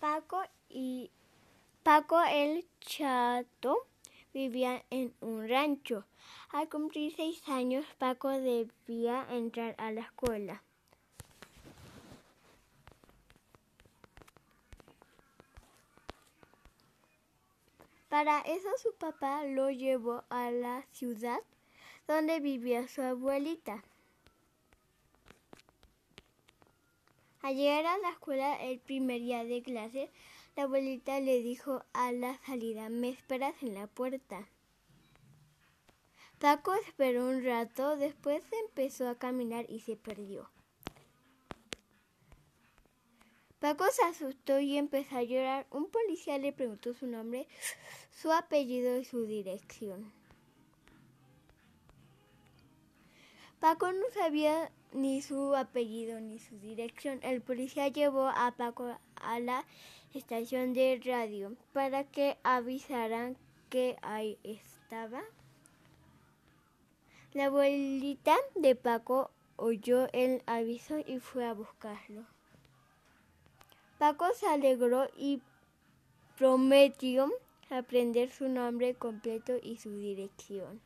Paco y Paco el Chato vivían en un rancho. Al cumplir seis años, Paco debía entrar a la escuela. Para eso su papá lo llevó a la ciudad donde vivía su abuelita. Al llegar a la escuela el primer día de clase, la abuelita le dijo a la salida, me esperas en la puerta. Paco esperó un rato, después empezó a caminar y se perdió. Paco se asustó y empezó a llorar. Un policía le preguntó su nombre, su apellido y su dirección. Paco no sabía ni su apellido ni su dirección. El policía llevó a Paco a la estación de radio para que avisaran que ahí estaba. La abuelita de Paco oyó el aviso y fue a buscarlo. Paco se alegró y prometió aprender su nombre completo y su dirección.